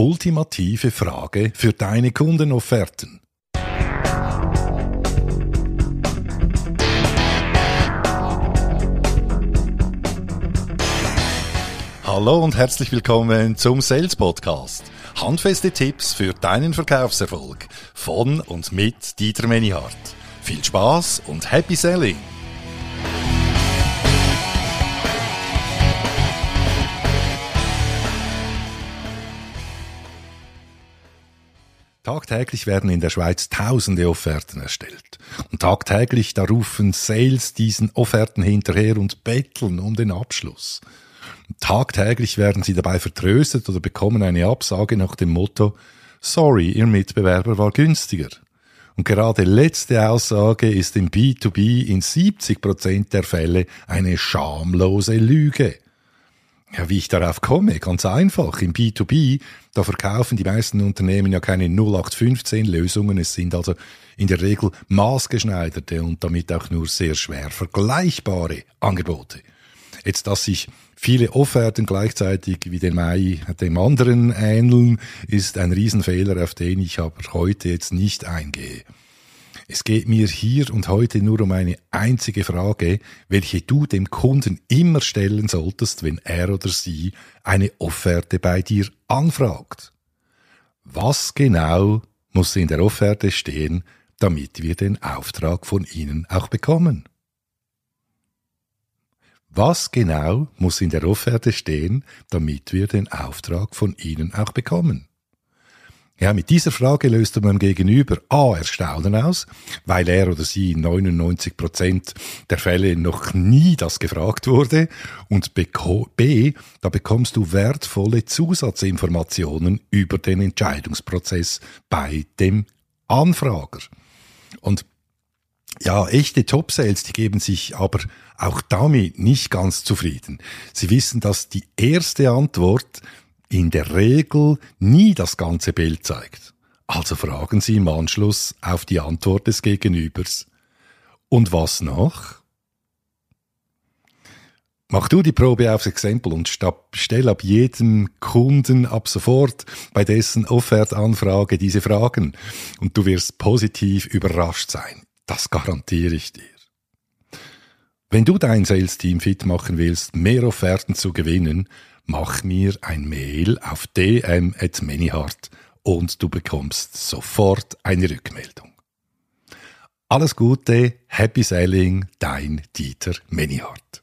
ultimative Frage für deine Kundenofferten. Hallo und herzlich willkommen zum Sales Podcast. Handfeste Tipps für deinen Verkaufserfolg von und mit Dieter Menihardt. Viel Spaß und Happy Selling! Tagtäglich werden in der Schweiz tausende Offerten erstellt. Und tagtäglich da rufen Sales diesen Offerten hinterher und betteln um den Abschluss. Und tagtäglich werden sie dabei vertröstet oder bekommen eine Absage nach dem Motto Sorry, Ihr Mitbewerber war günstiger. Und gerade letzte Aussage ist im B2B in 70 Prozent der Fälle eine schamlose Lüge. Ja, wie ich darauf komme, ganz einfach. Im B2B, da verkaufen die meisten Unternehmen ja keine 0815 Lösungen. Es sind also in der Regel maßgeschneiderte und damit auch nur sehr schwer vergleichbare Angebote. Jetzt, dass sich viele Offerten gleichzeitig wie dem Mai dem anderen ähneln, ist ein Riesenfehler, auf den ich aber heute jetzt nicht eingehe. Es geht mir hier und heute nur um eine einzige Frage, welche du dem Kunden immer stellen solltest, wenn er oder sie eine Offerte bei dir anfragt. Was genau muss in der Offerte stehen, damit wir den Auftrag von Ihnen auch bekommen? Was genau muss in der Offerte stehen, damit wir den Auftrag von Ihnen auch bekommen? Ja, mit dieser Frage löst du beim Gegenüber A. Erstaunen aus, weil er oder sie in 99 Prozent der Fälle noch nie das gefragt wurde und B. Da bekommst du wertvolle Zusatzinformationen über den Entscheidungsprozess bei dem Anfrager. Und ja, echte Top-Sales, die geben sich aber auch damit nicht ganz zufrieden. Sie wissen, dass die erste Antwort in der Regel nie das ganze Bild zeigt. Also fragen Sie im Anschluss auf die Antwort des Gegenübers. Und was noch? Mach du die Probe aufs Exempel und stell ab jedem Kunden ab sofort bei dessen Offertanfrage diese Fragen und du wirst positiv überrascht sein. Das garantiere ich dir. Wenn du dein Sales-Team fit machen willst, mehr Offerten zu gewinnen, mach mir ein Mail auf dm.manyhart und du bekommst sofort eine Rückmeldung. Alles Gute, Happy Selling, dein Dieter Manyhart.